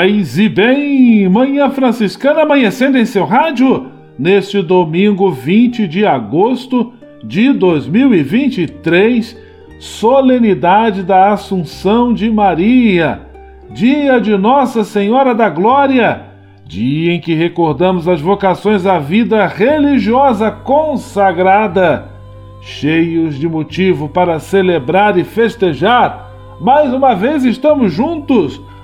Paz e bem, Manhã Franciscana amanhecendo em seu rádio neste domingo 20 de agosto de 2023, solenidade da Assunção de Maria, dia de Nossa Senhora da Glória, dia em que recordamos as vocações à vida religiosa consagrada cheios de motivo para celebrar e festejar. Mais uma vez estamos juntos.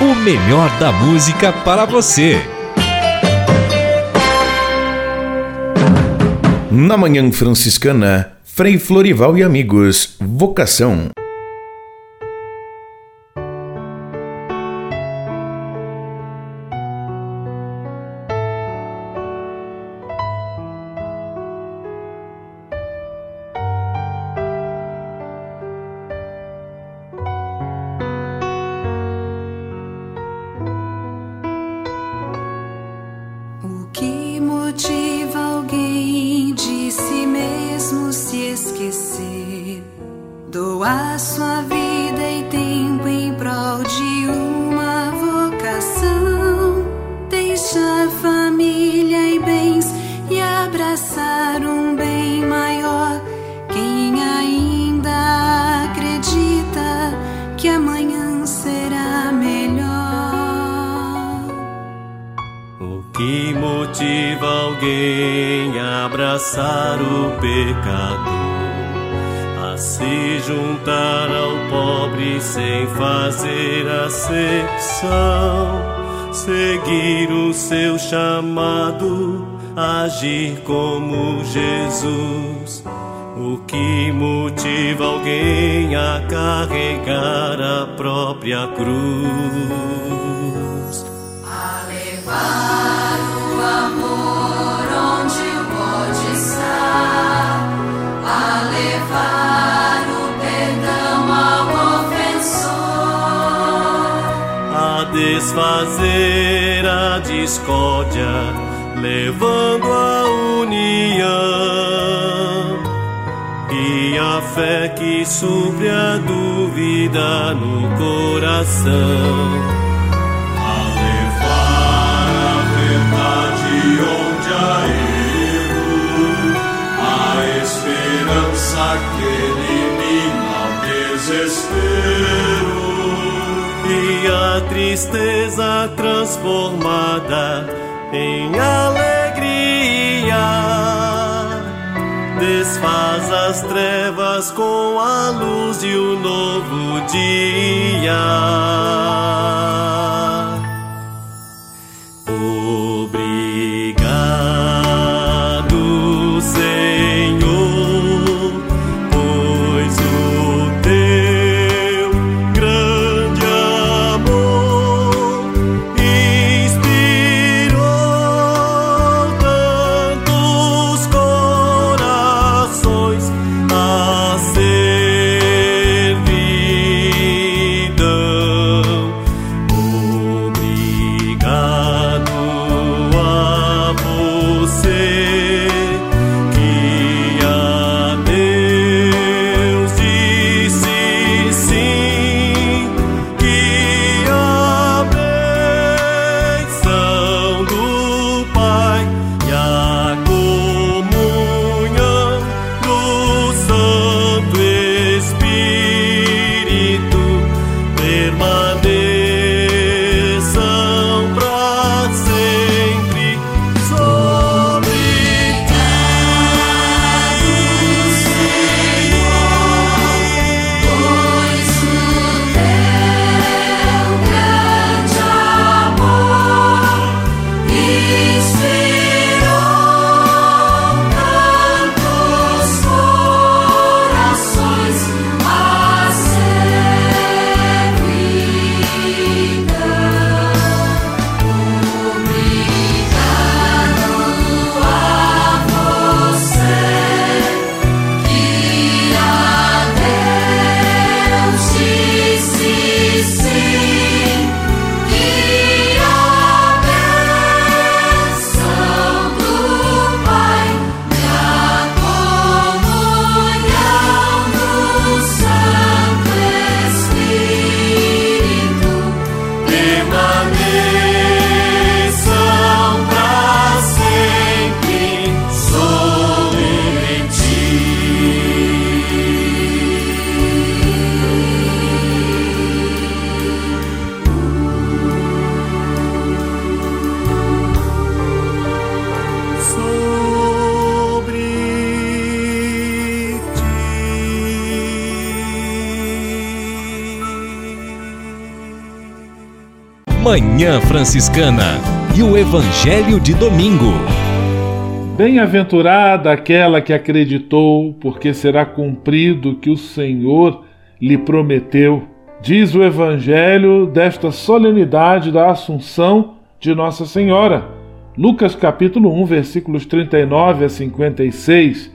O melhor da música para você. Na Manhã Franciscana, Frei Florival e amigos, vocação. Agir como Jesus. O que motiva alguém a carregar a própria cruz? A levar o amor onde pode estar, a levar desfazer a discórdia levando a união e a fé que supre a dúvida no coração. A levar a verdade onde há erro, a esperança que elimina o desespero a tristeza transformada em alegria. Desfaz as trevas com a luz de um novo dia. Manhã Franciscana e o Evangelho de Domingo. Bem-aventurada aquela que acreditou, porque será cumprido o que o Senhor lhe prometeu. Diz o Evangelho desta solenidade da Assunção de Nossa Senhora. Lucas capítulo 1, versículos 39 a 56.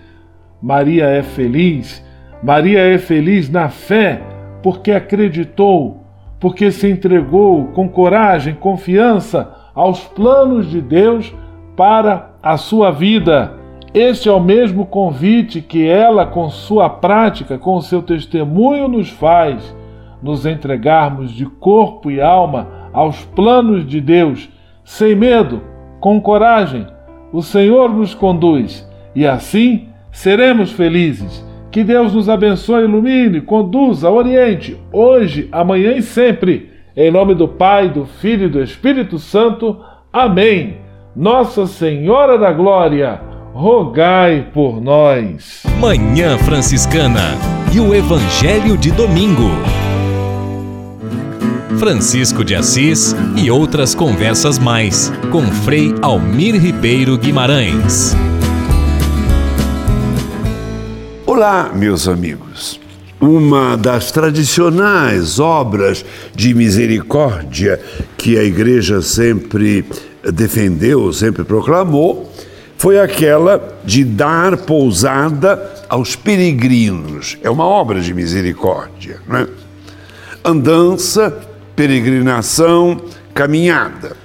Maria é feliz. Maria é feliz na fé, porque acreditou, porque se entregou com coragem, confiança aos planos de Deus para a sua vida. Este é o mesmo convite que ela, com sua prática, com seu testemunho, nos faz, nos entregarmos de corpo e alma aos planos de Deus, sem medo, com coragem. O Senhor nos conduz e assim seremos felizes. Que Deus nos abençoe, ilumine, conduza, oriente, hoje, amanhã e sempre. Em nome do Pai, do Filho e do Espírito Santo. Amém. Nossa Senhora da Glória, rogai por nós. Manhã Franciscana e o Evangelho de Domingo. Francisco de Assis e outras conversas mais com Frei Almir Ribeiro Guimarães. Olá, meus amigos. Uma das tradicionais obras de misericórdia que a Igreja sempre defendeu, sempre proclamou, foi aquela de dar pousada aos peregrinos. É uma obra de misericórdia, não é? Andança, peregrinação, caminhada.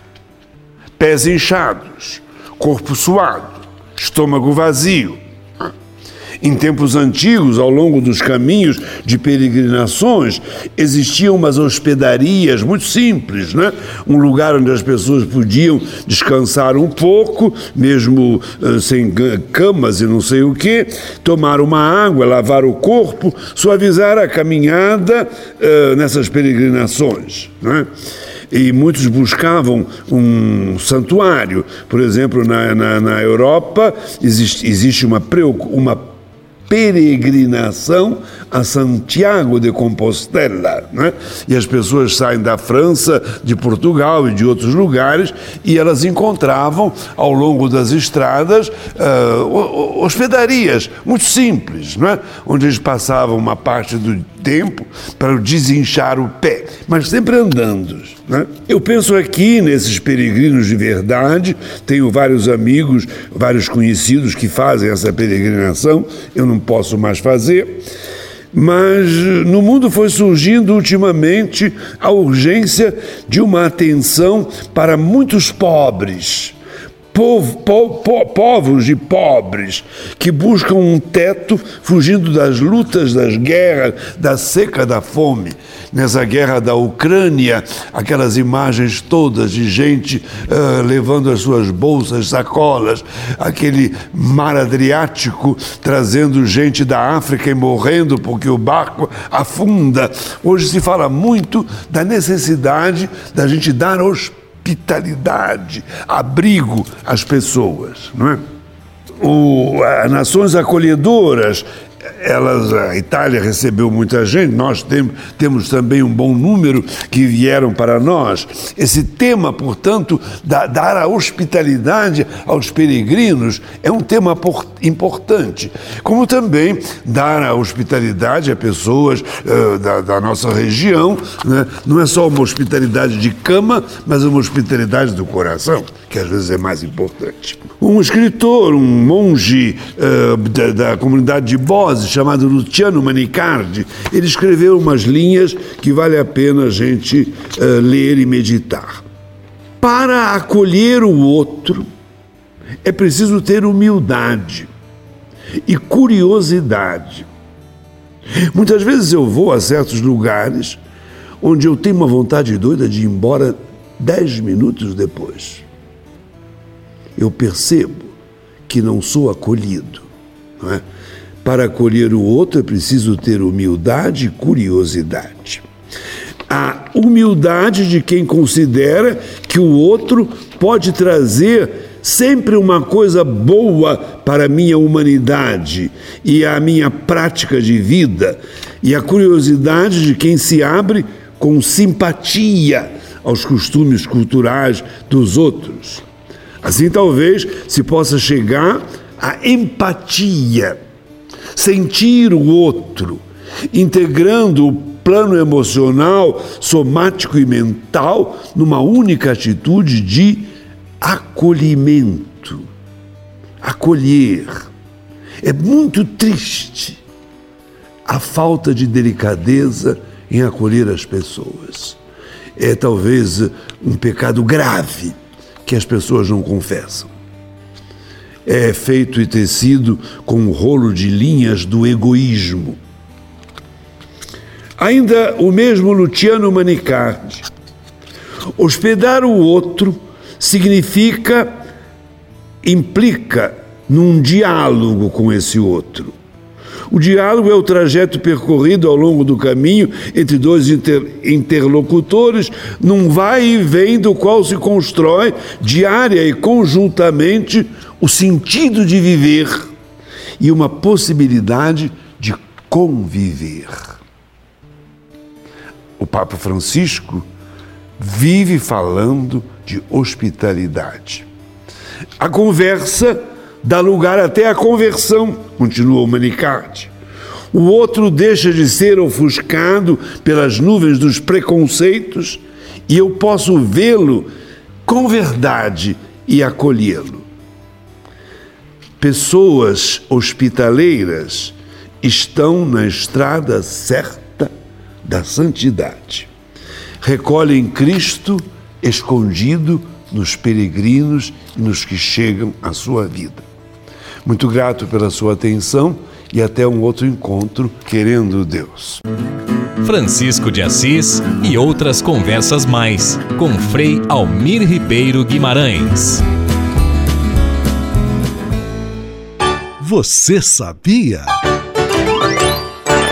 Pés inchados, corpo suado, estômago vazio, em tempos antigos, ao longo dos caminhos de peregrinações, existiam umas hospedarias muito simples, né? Um lugar onde as pessoas podiam descansar um pouco, mesmo uh, sem camas e não sei o quê, tomar uma água, lavar o corpo, suavizar a caminhada uh, nessas peregrinações, né? e muitos buscavam um santuário. Por exemplo, na, na, na Europa existe, existe uma, uma peregrinação a Santiago de Compostela. Né? E as pessoas saem da França, de Portugal e de outros lugares e elas encontravam ao longo das estradas uh, hospedarias muito simples, não é? onde eles passavam uma parte do tempo para desinchar o pé, mas sempre andando. Né? Eu penso aqui nesses peregrinos de verdade, tenho vários amigos, vários conhecidos que fazem essa peregrinação, eu não posso mais fazer. Mas no mundo foi surgindo ultimamente a urgência de uma atenção para muitos pobres povo, po, po, povos de pobres que buscam um teto fugindo das lutas, das guerras, da seca, da fome. Nessa guerra da Ucrânia, aquelas imagens todas de gente uh, levando as suas bolsas, sacolas, aquele mar Adriático trazendo gente da África e morrendo porque o barco afunda. Hoje se fala muito da necessidade da gente dar hospedagem hospitalidade, abrigo às pessoas, não é? O, as nações acolhedoras elas, a Itália recebeu muita gente, nós tem, temos também um bom número que vieram para nós. Esse tema, portanto, da, dar a hospitalidade aos peregrinos é um tema por, importante, como também dar a hospitalidade a pessoas uh, da, da, nossa região. Né? Não é só uma hospitalidade de cama, mas uma hospitalidade do coração, que às vezes é mais importante. Um escritor, um monge uh, da, da comunidade de Bose, chamado Luciano Manicardi, ele escreveu umas linhas que vale a pena a gente uh, ler e meditar. Para acolher o outro, é preciso ter humildade e curiosidade. Muitas vezes eu vou a certos lugares onde eu tenho uma vontade doida de ir embora dez minutos depois. Eu percebo que não sou acolhido. Não é? Para acolher o outro é preciso ter humildade e curiosidade. A humildade de quem considera que o outro pode trazer sempre uma coisa boa para a minha humanidade e a minha prática de vida, e a curiosidade de quem se abre com simpatia aos costumes culturais dos outros. Assim, talvez se possa chegar à empatia, sentir o outro, integrando o plano emocional, somático e mental numa única atitude de acolhimento. Acolher. É muito triste a falta de delicadeza em acolher as pessoas. É talvez um pecado grave que as pessoas não confessam. É feito e tecido com um rolo de linhas do egoísmo. Ainda o mesmo Luciano Manicardi. Hospedar o outro significa, implica num diálogo com esse outro. O diálogo é o trajeto percorrido ao longo do caminho entre dois inter interlocutores, num vai e vem do qual se constrói diária e conjuntamente o sentido de viver e uma possibilidade de conviver. O Papa Francisco vive falando de hospitalidade. A conversa dá lugar até à conversão, continua o Manicardi. O outro deixa de ser ofuscado pelas nuvens dos preconceitos e eu posso vê-lo com verdade e acolhê-lo. Pessoas hospitaleiras estão na estrada certa da santidade. Recolhem Cristo escondido nos peregrinos e nos que chegam à sua vida. Muito grato pela sua atenção e até um outro encontro, querendo Deus. Francisco de Assis e outras conversas mais com Frei Almir Ribeiro Guimarães. Você sabia?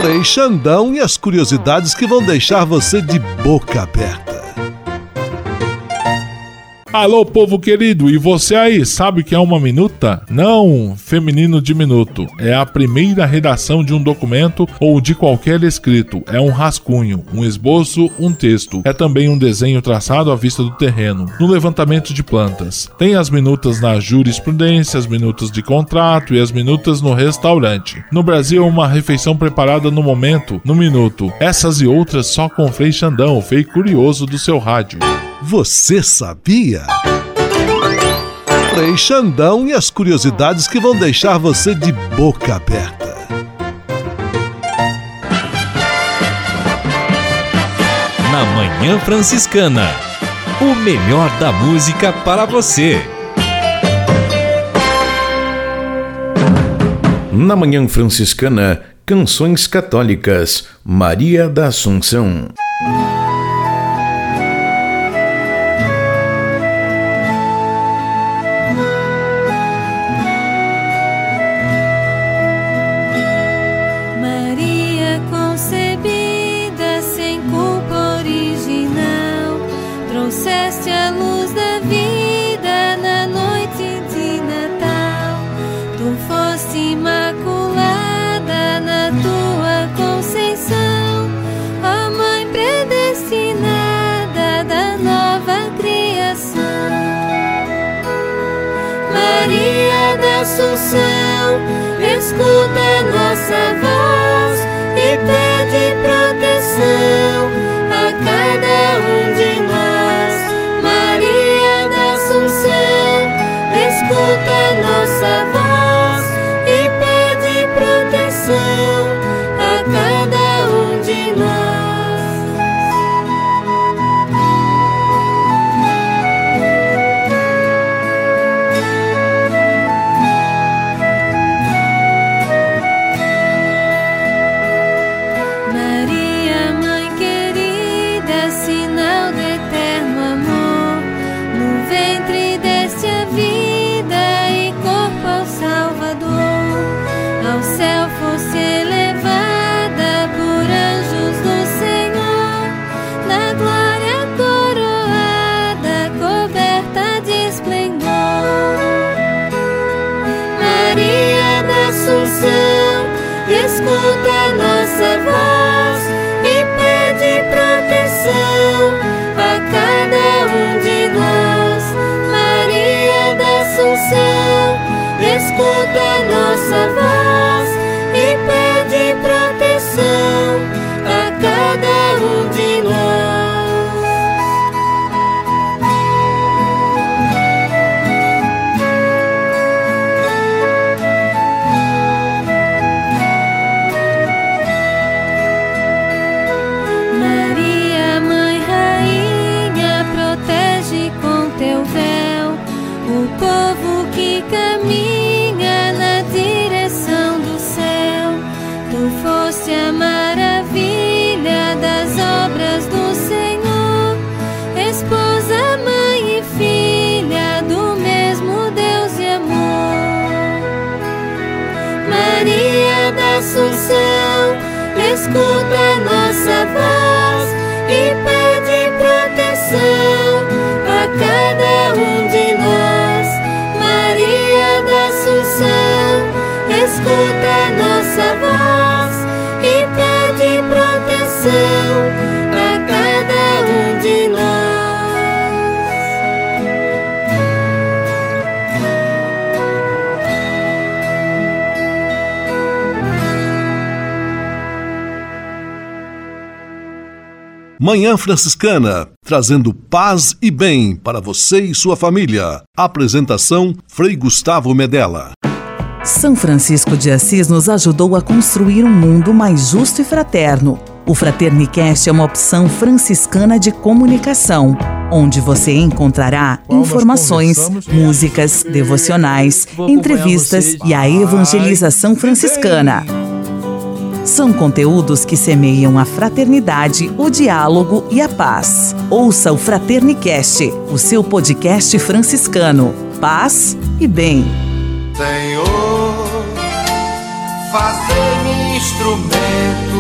Frei Xandão e as curiosidades que vão deixar você de boca aberta. Alô, povo querido, e você aí, sabe que é uma minuta? Não, feminino diminuto. É a primeira redação de um documento ou de qualquer escrito. É um rascunho, um esboço, um texto. É também um desenho traçado à vista do terreno, no levantamento de plantas. Tem as minutas na jurisprudência, as minutas de contrato e as minutas no restaurante. No Brasil, uma refeição preparada no momento, no minuto. Essas e outras só com Frei Xandão, o Frei Curioso do seu rádio. Você sabia? Frei Xandão e as curiosidades que vão deixar você de boca aberta. Na Manhã Franciscana, o melhor da música para você. Na Manhã Franciscana, canções católicas, Maria da Assunção. Escuta nossa voz e pede proteção a cada um de nós. Maria da Assunção, escuta nossa voz proteção a cada um de nós. Manhã Franciscana, trazendo paz e bem para você e sua família. Apresentação Frei Gustavo Medella. São Francisco de Assis nos ajudou a construir um mundo mais justo e fraterno. O Fraternicast é uma opção franciscana de comunicação, onde você encontrará informações, músicas, devocionais, entrevistas e a evangelização franciscana. São conteúdos que semeiam a fraternidade, o diálogo e a paz. Ouça o Fraternicast, o seu podcast franciscano. Paz e bem. Senhor, fazei-me instrumento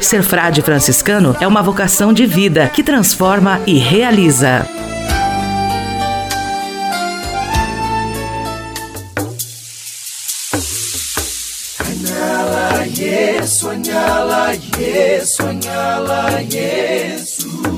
Ser frade franciscano é uma vocação de vida que transforma e realiza. Sonhala, yes, yes.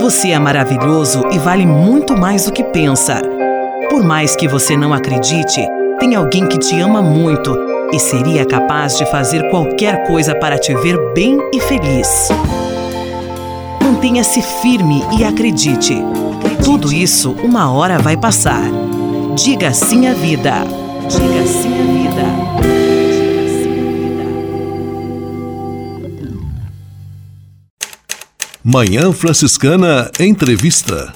Você é maravilhoso e vale muito mais do que pensa. Por mais que você não acredite, tem alguém que te ama muito e seria capaz de fazer qualquer coisa para te ver bem e feliz. Mantenha-se firme e acredite. Tudo isso uma hora vai passar. Diga sim à vida. Diga sim à vida. Manhã Franciscana Entrevista.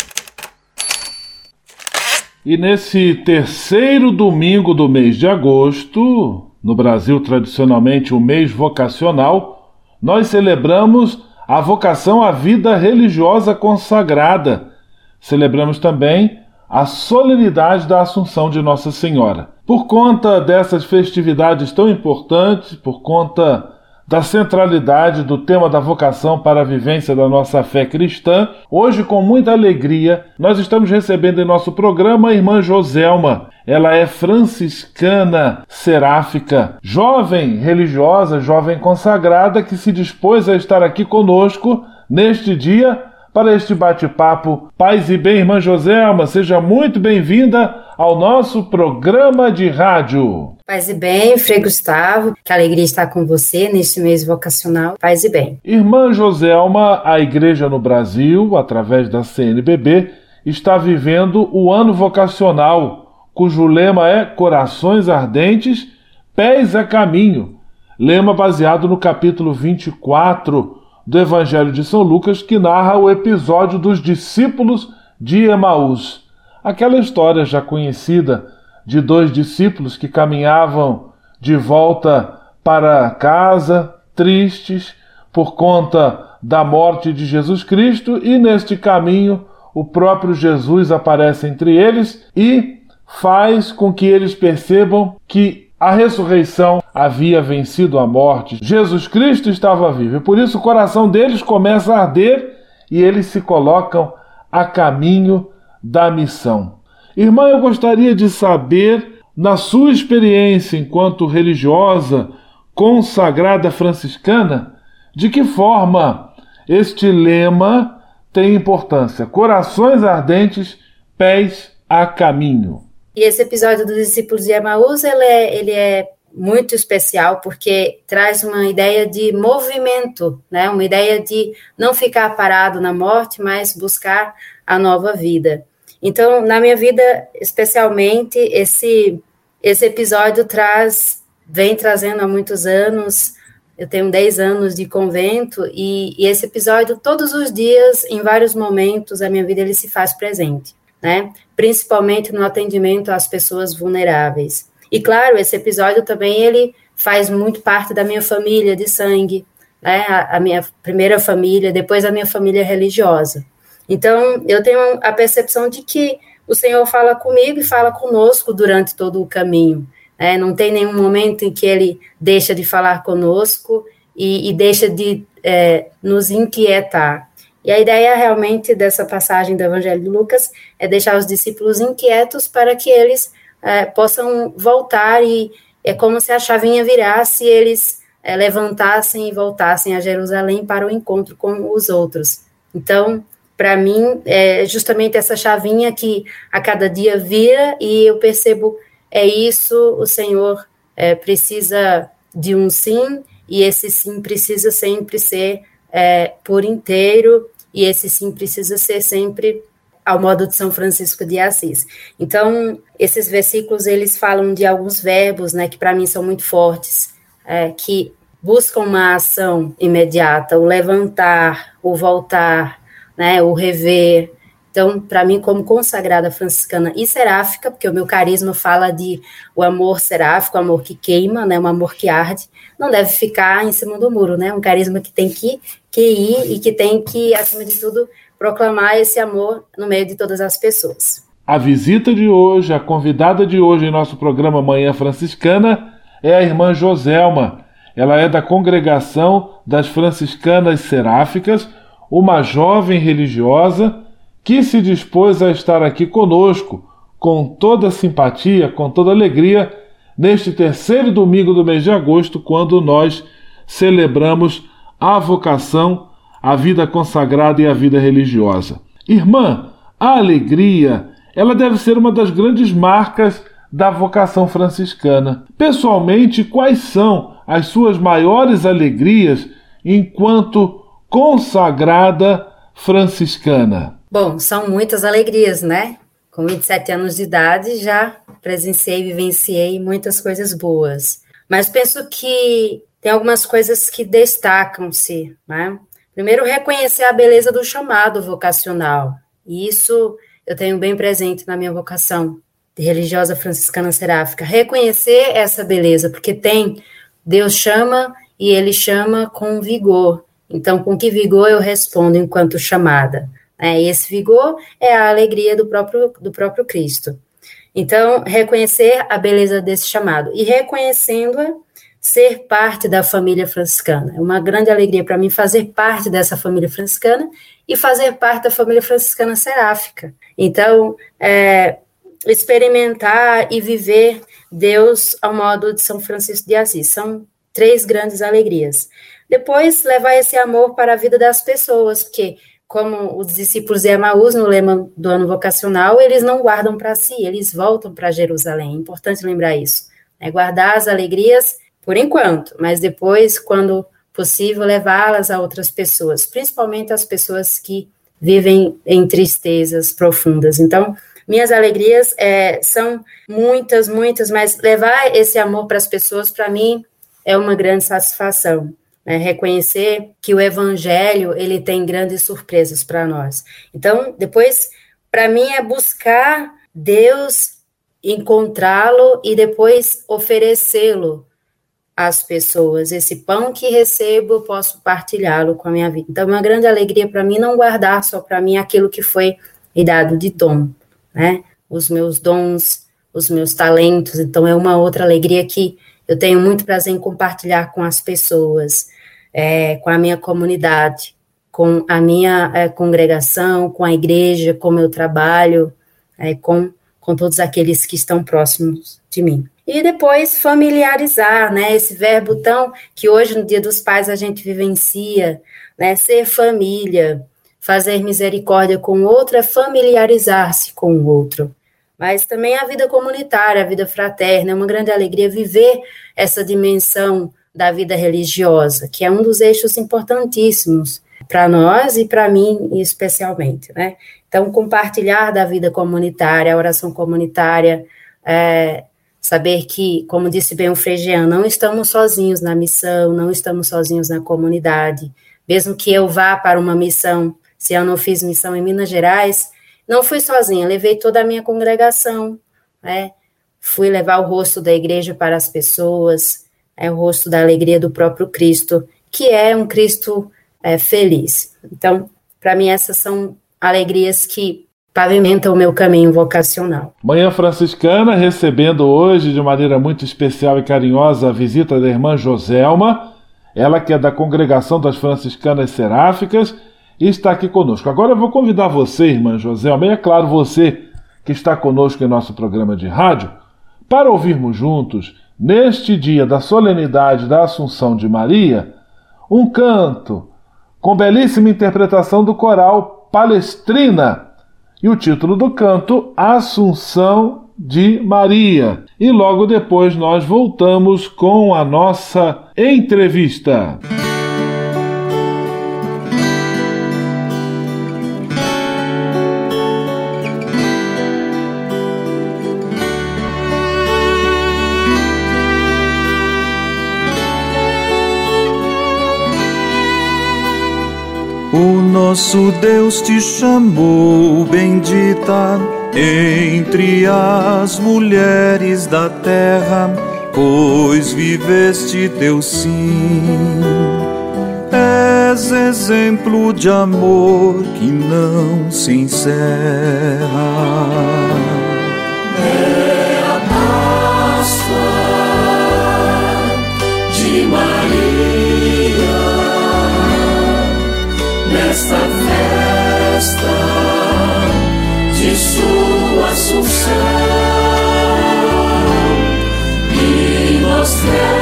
E nesse terceiro domingo do mês de agosto, no Brasil tradicionalmente o mês vocacional, nós celebramos a vocação à vida religiosa consagrada. Celebramos também a solenidade da Assunção de Nossa Senhora. Por conta dessas festividades tão importantes, por conta da centralidade do tema da vocação para a vivência da nossa fé cristã. Hoje, com muita alegria, nós estamos recebendo em nosso programa a irmã Joselma. Ela é franciscana seráfica, jovem religiosa, jovem consagrada que se dispôs a estar aqui conosco neste dia para este bate-papo. Paz e bem, irmã Joselma, seja muito bem-vinda ao nosso programa de rádio. Paz e bem, Frei Gustavo, que alegria estar com você neste mês vocacional. Paz e bem. Irmã Joselma, a igreja no Brasil, através da CNBB, está vivendo o ano vocacional, cujo lema é Corações Ardentes, Pés a Caminho. Lema baseado no capítulo 24 do Evangelho de São Lucas, que narra o episódio dos discípulos de Emaús. Aquela história já conhecida de dois discípulos que caminhavam de volta para casa, tristes por conta da morte de Jesus Cristo, e neste caminho o próprio Jesus aparece entre eles e faz com que eles percebam que a ressurreição havia vencido a morte. Jesus Cristo estava vivo. E por isso o coração deles começa a arder e eles se colocam a caminho da missão. Irmã, eu gostaria de saber, na sua experiência enquanto religiosa consagrada franciscana, de que forma este lema tem importância. Corações ardentes, pés a caminho. E esse episódio dos discípulos de Emaús, ele é, ele é muito especial porque traz uma ideia de movimento, né? Uma ideia de não ficar parado na morte, mas buscar a nova vida. Então, na minha vida, especialmente, esse esse episódio traz vem trazendo há muitos anos. Eu tenho 10 anos de convento e, e esse episódio todos os dias, em vários momentos da minha vida, ele se faz presente né? Principalmente no atendimento às pessoas vulneráveis. E claro, esse episódio também ele faz muito parte da minha família de sangue, né? A, a minha primeira família, depois a minha família religiosa. Então, eu tenho a percepção de que o Senhor fala comigo e fala conosco durante todo o caminho. Né? Não tem nenhum momento em que ele deixa de falar conosco e, e deixa de é, nos inquietar. E a ideia realmente dessa passagem do Evangelho de Lucas é deixar os discípulos inquietos para que eles é, possam voltar e é como se a chavinha virasse e eles é, levantassem e voltassem a Jerusalém para o encontro com os outros. Então, para mim, é justamente essa chavinha que a cada dia vira e eu percebo é isso, o Senhor é, precisa de um sim e esse sim precisa sempre ser é, por inteiro e esse sim precisa ser sempre ao modo de São Francisco de Assis. Então, esses versículos, eles falam de alguns verbos, né, que para mim são muito fortes, é, que buscam uma ação imediata, o levantar, o voltar, né, o rever, então, para mim, como consagrada franciscana e seráfica, porque o meu carisma fala de o amor seráfico, o amor que queima, né, um amor que arde, não deve ficar em cima do muro, né? Um carisma que tem que, que ir e que tem que, acima de tudo, proclamar esse amor no meio de todas as pessoas. A visita de hoje, a convidada de hoje em nosso programa Manhã Franciscana é a irmã Joselma. Ela é da congregação das franciscanas seráficas, uma jovem religiosa que se dispôs a estar aqui conosco com toda simpatia, com toda alegria, neste terceiro domingo do mês de agosto, quando nós celebramos a vocação, a vida consagrada e a vida religiosa. Irmã, a alegria, ela deve ser uma das grandes marcas da vocação franciscana. Pessoalmente, quais são as suas maiores alegrias enquanto consagrada franciscana? Bom, são muitas alegrias, né? Com 27 anos de idade, já presenciei, vivenciei muitas coisas boas. Mas penso que tem algumas coisas que destacam-se, né? Primeiro, reconhecer a beleza do chamado vocacional. E isso eu tenho bem presente na minha vocação de religiosa franciscana seráfica. Reconhecer essa beleza, porque tem, Deus chama e ele chama com vigor. Então, com que vigor eu respondo enquanto chamada? É, e esse vigor é a alegria do próprio, do próprio Cristo. Então, reconhecer a beleza desse chamado e reconhecendo-a, ser parte da família franciscana. É uma grande alegria para mim fazer parte dessa família franciscana e fazer parte da família franciscana seráfica. Então, é, experimentar e viver Deus ao modo de São Francisco de Assis. São três grandes alegrias. Depois, levar esse amor para a vida das pessoas, porque, como os discípulos de Emaús, no lema do ano vocacional, eles não guardam para si, eles voltam para Jerusalém. É importante lembrar isso. Né? Guardar as alegrias por enquanto, mas depois, quando possível, levá-las a outras pessoas, principalmente as pessoas que vivem em tristezas profundas. Então, minhas alegrias é, são muitas, muitas, mas levar esse amor para as pessoas, para mim, é uma grande satisfação. Né? Reconhecer que o Evangelho ele tem grandes surpresas para nós. Então, depois, para mim, é buscar Deus, encontrá-lo e depois oferecê-lo às pessoas. Esse pão que recebo, eu posso partilhá-lo com a minha vida. Então, é uma grande alegria para mim não guardar só para mim aquilo que foi me dado de dom, né? Os meus dons, os meus talentos. Então, é uma outra alegria que eu tenho muito prazer em compartilhar com as pessoas, é, com a minha comunidade, com a minha é, congregação, com a igreja, com o meu trabalho, é, com, com todos aqueles que estão próximos de mim. E depois familiarizar, né? Esse verbo tão que hoje no Dia dos Pais a gente vivencia, né? Ser família, fazer misericórdia com o outro é familiarizar-se com o outro. Mas também a vida comunitária, a vida fraterna, é uma grande alegria viver essa dimensão da vida religiosa, que é um dos eixos importantíssimos para nós e para mim especialmente, né? Então, compartilhar da vida comunitária, a oração comunitária, é, saber que, como disse bem o Fregean, não estamos sozinhos na missão, não estamos sozinhos na comunidade. Mesmo que eu vá para uma missão, se eu não fiz missão em Minas Gerais, não fui sozinha, levei toda a minha congregação, né? Fui levar o rosto da igreja para as pessoas, é o rosto da alegria do próprio Cristo, que é um Cristo é, feliz. Então, para mim, essas são alegrias que pavimenta o meu caminho vocacional. Manhã Franciscana recebendo hoje de maneira muito especial e carinhosa a visita da irmã Joselma, ela que é da Congregação das Franciscanas Seráficas e está aqui conosco. Agora eu vou convidar você, irmã Joselma, e é claro você que está conosco em nosso programa de rádio, para ouvirmos juntos, neste dia da solenidade da Assunção de Maria, um canto com belíssima interpretação do coral Palestrina e o título do canto Assunção de Maria. E logo depois nós voltamos com a nossa entrevista. Nosso Deus te chamou, bendita, entre as mulheres da terra, pois viveste teu sim. És exemplo de amor que não se encerra. E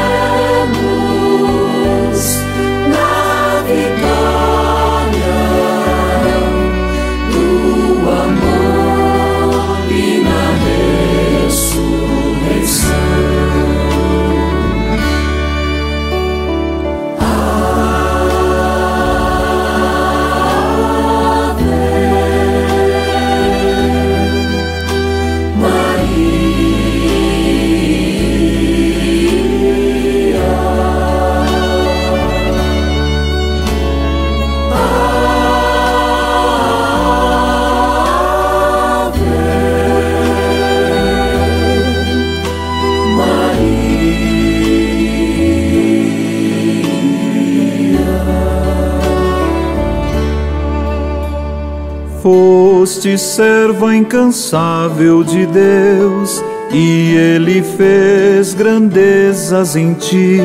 foste serva incansável de Deus e ele fez grandezas em ti,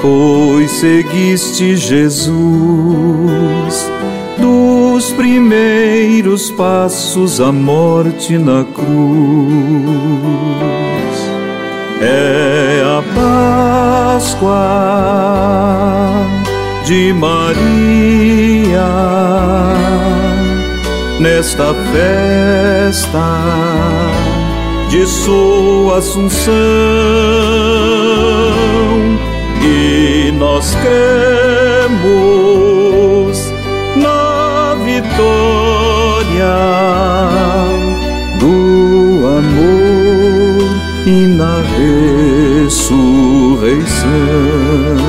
pois seguiste Jesus. Dos primeiros passos à morte na cruz, é a Páscoa de Maria nesta festa de sua assunção e nós cremos na vitória do amor e na ressurreição.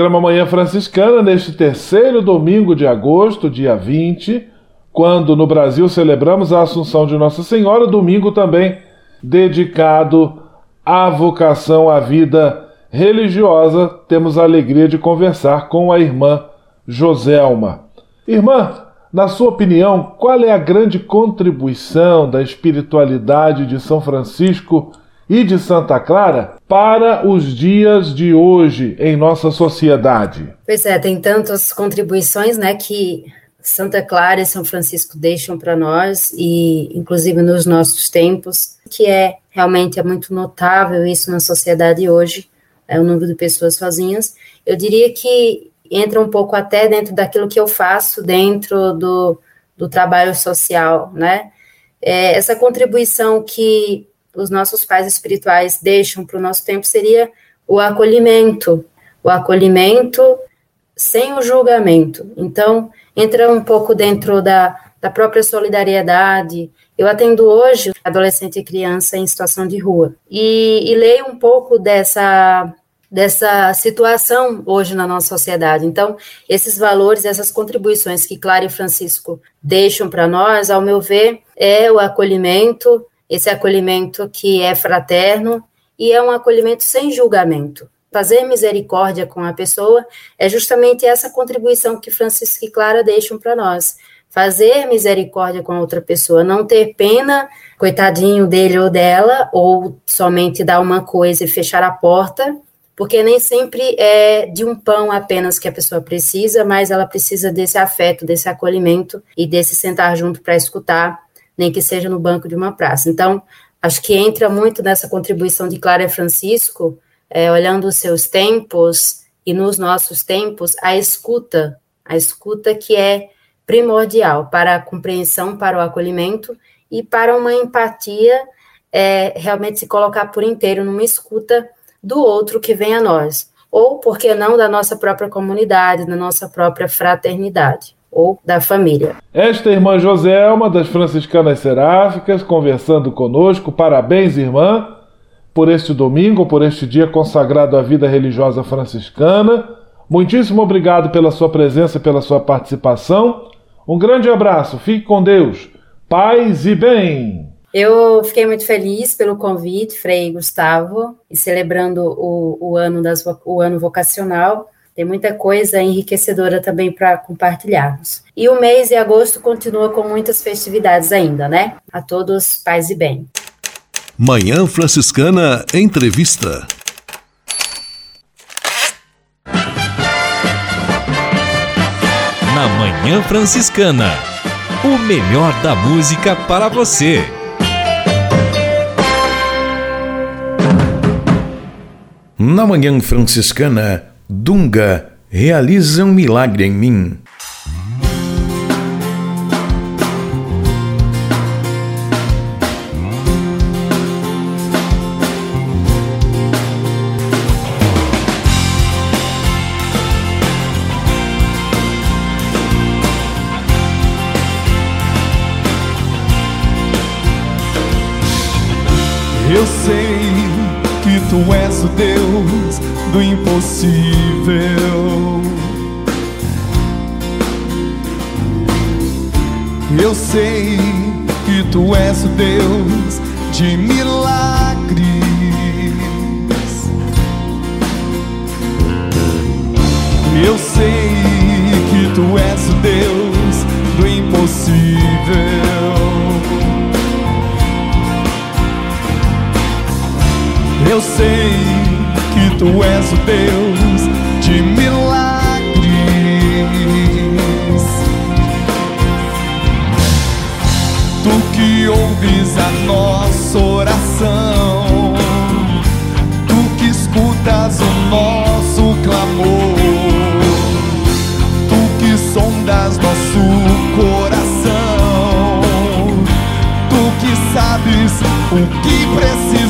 Programa Manhã Franciscana, neste terceiro domingo de agosto, dia 20, quando no Brasil celebramos a Assunção de Nossa Senhora, domingo também dedicado à vocação à vida religiosa, temos a alegria de conversar com a irmã Joselma. Irmã, na sua opinião, qual é a grande contribuição da espiritualidade de São Francisco e de Santa Clara para os dias de hoje em nossa sociedade? Pois é, tem tantas contribuições, né, que Santa Clara e São Francisco deixam para nós e inclusive nos nossos tempos, que é realmente é muito notável isso na sociedade hoje, é o número de pessoas sozinhas. Eu diria que entra um pouco até dentro daquilo que eu faço dentro do, do trabalho social, né? É, essa contribuição que os nossos pais espirituais deixam para o nosso tempo seria o acolhimento, o acolhimento sem o julgamento. Então, entra um pouco dentro da, da própria solidariedade. Eu atendo hoje adolescente e criança em situação de rua e, e leio um pouco dessa dessa situação hoje na nossa sociedade. Então, esses valores, essas contribuições que Clara e Francisco deixam para nós, ao meu ver, é o acolhimento, esse acolhimento que é fraterno e é um acolhimento sem julgamento. Fazer misericórdia com a pessoa é justamente essa contribuição que Francisco e Clara deixam para nós. Fazer misericórdia com a outra pessoa, não ter pena, coitadinho dele ou dela, ou somente dar uma coisa e fechar a porta, porque nem sempre é de um pão apenas que a pessoa precisa, mas ela precisa desse afeto, desse acolhimento e desse sentar junto para escutar nem que seja no banco de uma praça. Então, acho que entra muito nessa contribuição de Clara Francisco, é, olhando os seus tempos e nos nossos tempos, a escuta, a escuta que é primordial para a compreensão, para o acolhimento e para uma empatia, é, realmente se colocar por inteiro numa escuta do outro que vem a nós, ou, por que não, da nossa própria comunidade, da nossa própria fraternidade ou da família. Esta irmã Joselma, das Franciscanas Seráficas, conversando conosco. Parabéns, irmã, por este domingo, por este dia consagrado à vida religiosa franciscana. Muitíssimo obrigado pela sua presença e pela sua participação. Um grande abraço, fique com Deus. Paz e bem. Eu fiquei muito feliz pelo convite, Frei Gustavo, e celebrando o, o ano, das, o ano vocacional. Tem muita coisa enriquecedora também para compartilharmos. E o mês de agosto continua com muitas festividades ainda, né? A todos, paz e bem. Manhã Franciscana Entrevista. Na Manhã Franciscana, o melhor da música para você. Na Manhã Franciscana, Dunga realiza um milagre em mim. Eu sei que tu és o Deus do impossível. Eu sei que tu és o Deus de milagres. Eu sei que tu és o Deus do impossível. Eu sei tu és o Deus de milagres. Tu que ouves a nossa oração, tu que escutas o nosso clamor, tu que sondas nosso coração, tu que sabes o que precisamos.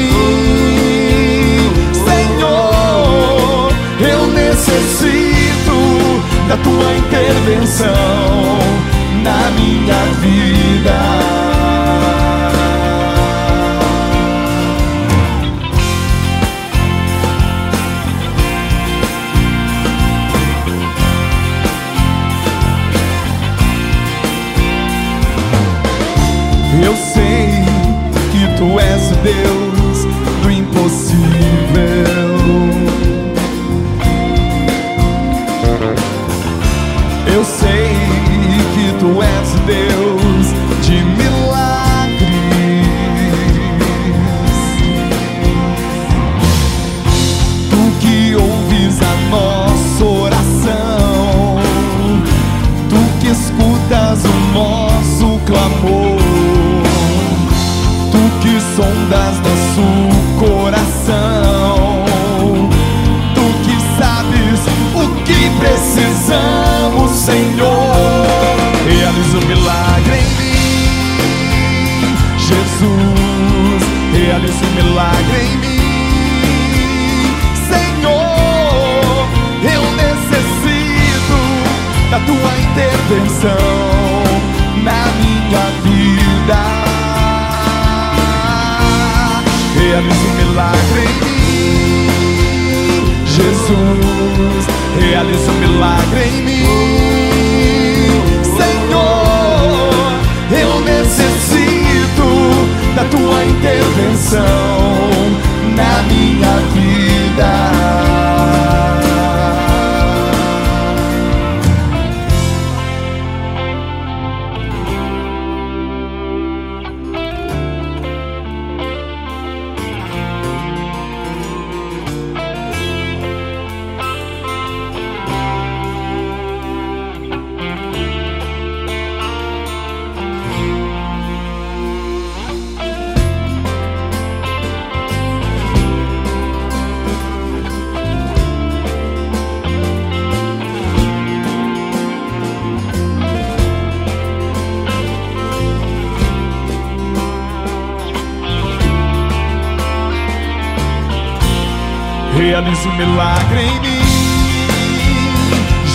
Milagre em mim.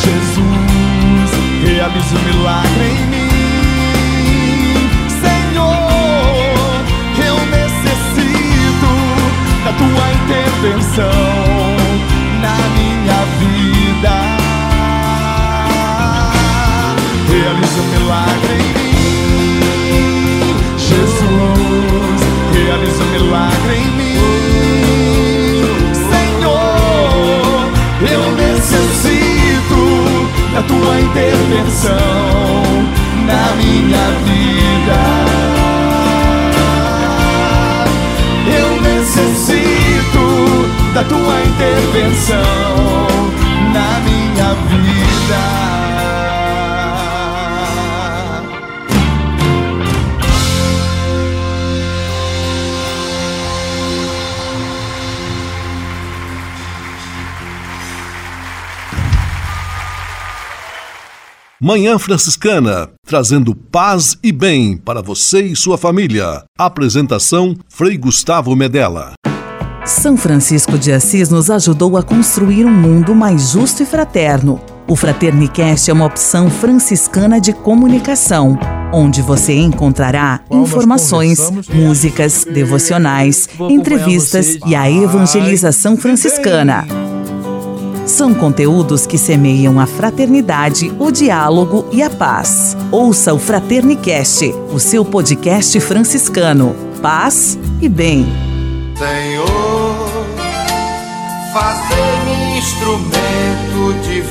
Jesus, realiza um milagre em mim. Senhor, eu necessito da tua intervenção intervenção na minha vida. Eu necessito da tua intervenção na minha vida. Manhã Franciscana, trazendo paz e bem para você e sua família. Apresentação Frei Gustavo Medella. São Francisco de Assis nos ajudou a construir um mundo mais justo e fraterno. O Fraternicast é uma opção franciscana de comunicação, onde você encontrará informações, músicas, devocionais, entrevistas e a evangelização franciscana. São conteúdos que semeiam a fraternidade, o diálogo e a paz. Ouça o Fraternicast, o seu podcast franciscano. Paz e bem. Senhor, fazer-me instrumento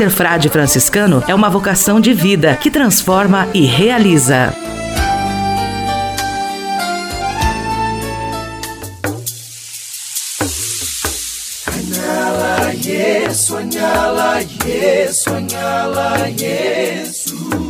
Ser frade franciscano é uma vocação de vida que transforma e realiza. Anyala Yesu.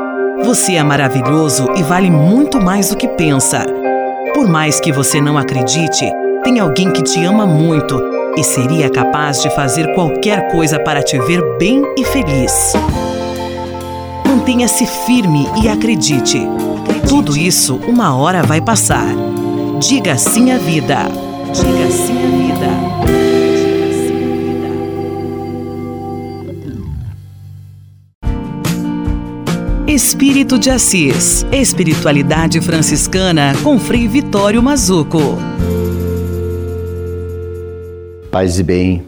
Você é maravilhoso e vale muito mais do que pensa. Por mais que você não acredite, tem alguém que te ama muito e seria capaz de fazer qualquer coisa para te ver bem e feliz. Mantenha-se firme e acredite. Tudo isso uma hora vai passar. Diga sim à vida. Diga sim Espírito de Assis. Espiritualidade franciscana com Frei Vitório Mazuco. Paz e bem,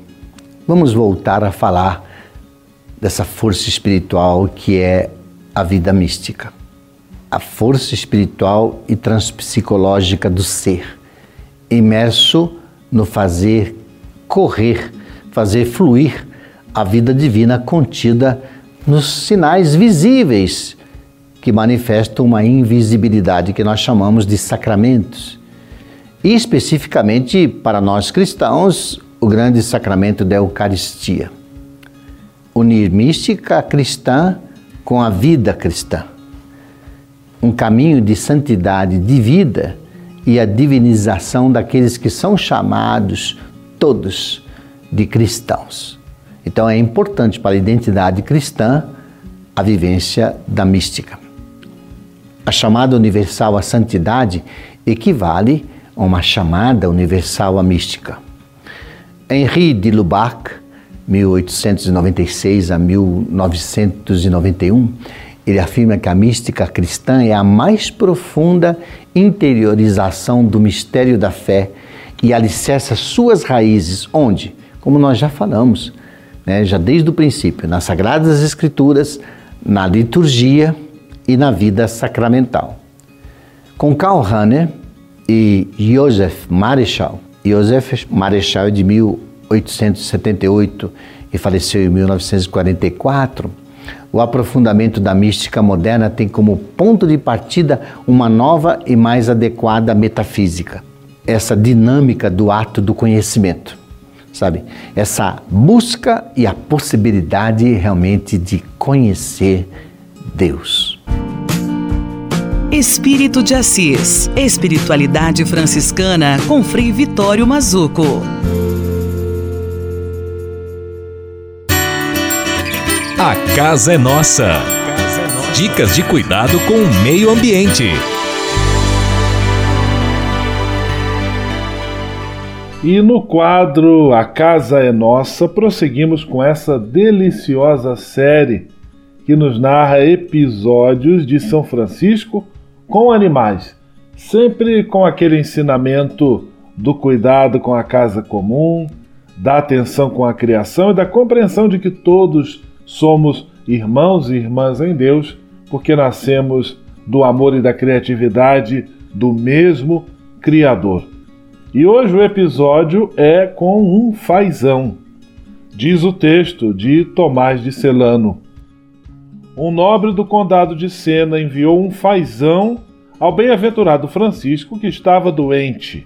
vamos voltar a falar dessa força espiritual que é a vida mística. A força espiritual e transpsicológica do ser, imerso no fazer correr, fazer fluir a vida divina contida nos sinais visíveis que manifestam uma invisibilidade que nós chamamos de sacramentos. E especificamente para nós cristãos, o grande sacramento da Eucaristia. Unir mística cristã com a vida cristã. Um caminho de santidade de vida e a divinização daqueles que são chamados todos de cristãos. Então é importante para a identidade cristã a vivência da mística. A chamada universal à santidade equivale a uma chamada universal à mística. Henri de Lubac, 1896 a 1991, ele afirma que a mística cristã é a mais profunda interiorização do mistério da fé e alicerça suas raízes onde, como nós já falamos, né, já desde o princípio, nas Sagradas Escrituras, na liturgia e na vida sacramental. Com Karl Rahner e Joseph Marechal, Joseph Marechal de 1878 e faleceu em 1944, o aprofundamento da mística moderna tem como ponto de partida uma nova e mais adequada metafísica, essa dinâmica do ato do conhecimento sabe? Essa busca e a possibilidade realmente de conhecer Deus. Espírito de Assis, Espiritualidade Franciscana com Frei Vitório Mazuco. A casa é nossa. Dicas de cuidado com o meio ambiente. E no quadro A Casa é Nossa, prosseguimos com essa deliciosa série que nos narra episódios de São Francisco com animais, sempre com aquele ensinamento do cuidado com a casa comum, da atenção com a criação e da compreensão de que todos somos irmãos e irmãs em Deus, porque nascemos do amor e da criatividade do mesmo Criador. E hoje o episódio é com um fazão. Diz o texto de Tomás de Celano. Um nobre do condado de Sena enviou um fazão ao bem-aventurado Francisco que estava doente.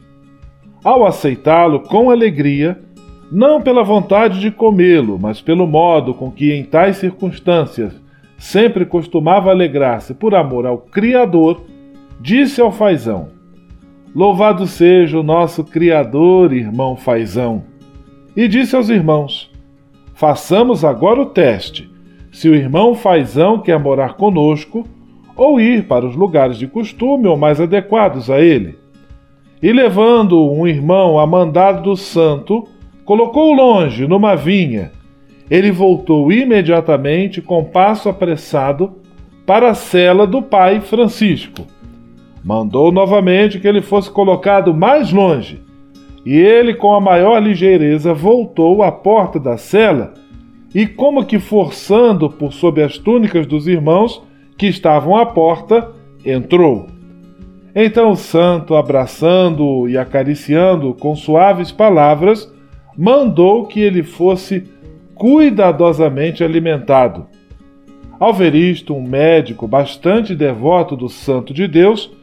Ao aceitá-lo com alegria, não pela vontade de comê-lo, mas pelo modo com que em tais circunstâncias sempre costumava alegrar-se por amor ao Criador, disse ao fazão: Louvado seja o nosso Criador, irmão Fazão. E disse aos irmãos: Façamos agora o teste. Se o irmão Fazão quer morar conosco, ou ir para os lugares de costume ou mais adequados a ele. E levando um irmão a mandado do santo, colocou-o longe, numa vinha. Ele voltou imediatamente, com passo apressado, para a cela do pai Francisco mandou novamente que ele fosse colocado mais longe. E ele, com a maior ligeireza, voltou à porta da cela e, como que forçando por sob as túnicas dos irmãos, que estavam à porta, entrou. Então o santo, abraçando-o e acariciando com suaves palavras, mandou que ele fosse cuidadosamente alimentado. Ao ver isto, um médico bastante devoto do Santo de Deus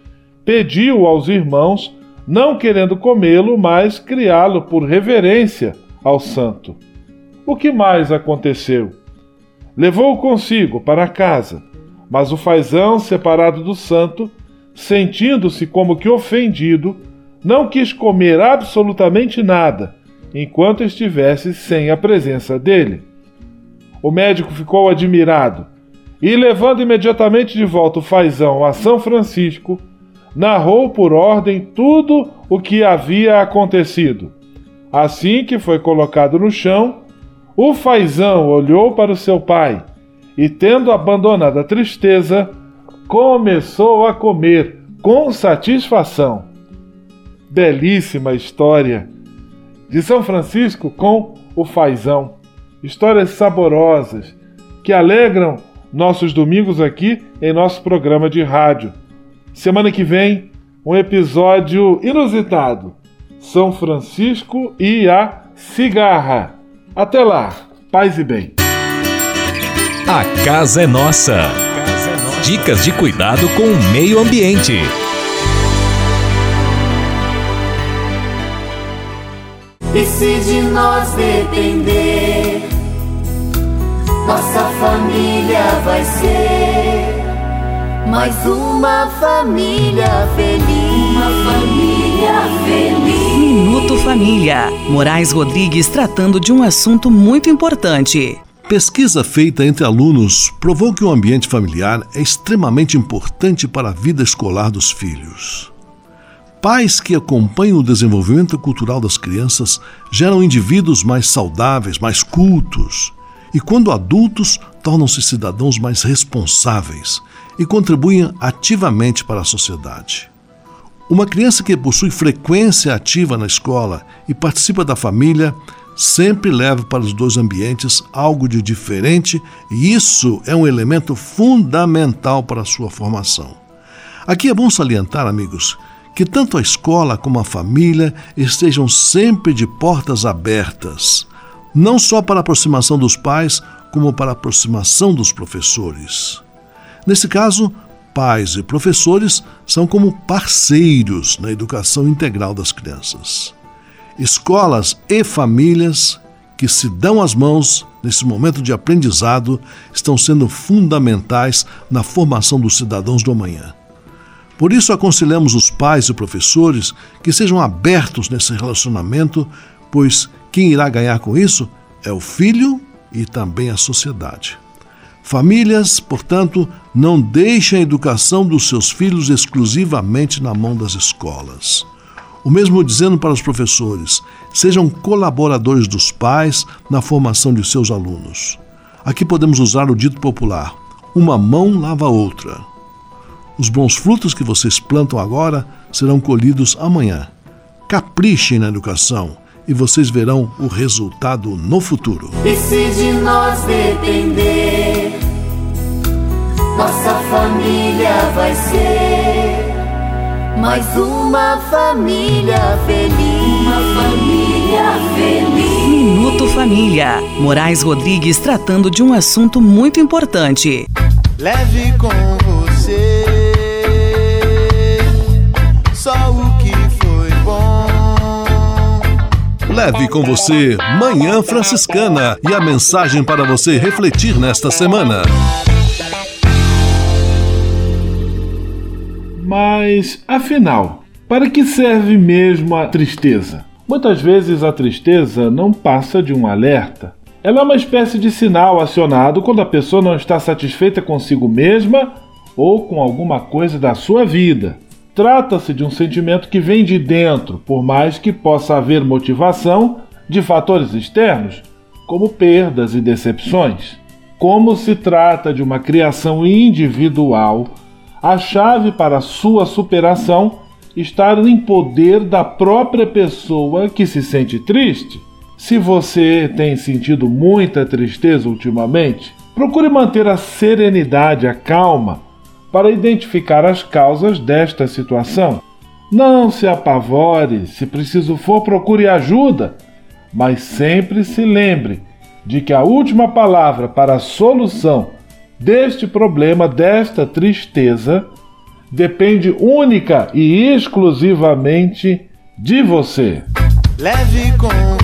pediu aos irmãos, não querendo comê-lo, mas criá-lo por reverência ao santo. O que mais aconteceu? Levou-o consigo para casa, mas o fazão, separado do santo, sentindo-se como que ofendido, não quis comer absolutamente nada enquanto estivesse sem a presença dele. O médico ficou admirado e, levando imediatamente de volta o fazão a São Francisco, narrou por ordem tudo o que havia acontecido. Assim que foi colocado no chão, o fazão olhou para o seu pai e, tendo abandonado a tristeza, começou a comer com satisfação. Belíssima história de São Francisco com o fazão. Histórias saborosas que alegram nossos domingos aqui em nosso programa de rádio. Semana que vem, um episódio inusitado: São Francisco e a cigarra. Até lá, paz e bem. A casa é nossa. Dicas de cuidado com o meio ambiente. E se de nós depender, nossa família vai ser mais uma família feliz. Uma família feliz. Minuto Família. Moraes Rodrigues tratando de um assunto muito importante. Pesquisa feita entre alunos provou que o ambiente familiar é extremamente importante para a vida escolar dos filhos. Pais que acompanham o desenvolvimento cultural das crianças geram indivíduos mais saudáveis, mais cultos, e quando adultos, tornam-se cidadãos mais responsáveis e contribuem ativamente para a sociedade. Uma criança que possui frequência ativa na escola e participa da família sempre leva para os dois ambientes algo de diferente e isso é um elemento fundamental para a sua formação. Aqui é bom salientar, amigos, que tanto a escola como a família estejam sempre de portas abertas, não só para a aproximação dos pais, como para a aproximação dos professores. Nesse caso, pais e professores são como parceiros na educação integral das crianças. Escolas e famílias que se dão as mãos nesse momento de aprendizado estão sendo fundamentais na formação dos cidadãos do amanhã. Por isso, aconselhamos os pais e professores que sejam abertos nesse relacionamento, pois quem irá ganhar com isso é o filho e também a sociedade. Famílias, portanto, não deixem a educação dos seus filhos exclusivamente na mão das escolas. O mesmo dizendo para os professores: sejam colaboradores dos pais na formação de seus alunos. Aqui podemos usar o dito popular: uma mão lava a outra. Os bons frutos que vocês plantam agora serão colhidos amanhã. Caprichem na educação e vocês verão o resultado no futuro. E se de nós depender, nossa família vai ser mais uma família feliz. Uma família feliz. Minuto Família. Moraes Rodrigues tratando de um assunto muito importante. Leve com Leve com você Manhã Franciscana e a mensagem para você refletir nesta semana. Mas, afinal, para que serve mesmo a tristeza? Muitas vezes a tristeza não passa de um alerta. Ela é uma espécie de sinal acionado quando a pessoa não está satisfeita consigo mesma ou com alguma coisa da sua vida. Trata-se de um sentimento que vem de dentro, por mais que possa haver motivação de fatores externos, como perdas e decepções. Como se trata de uma criação individual, a chave para sua superação está em poder da própria pessoa que se sente triste. Se você tem sentido muita tristeza ultimamente, procure manter a serenidade, a calma para identificar as causas desta situação. Não se apavore, se preciso for, procure ajuda, mas sempre se lembre de que a última palavra para a solução deste problema, desta tristeza, depende única e exclusivamente de você. Leve com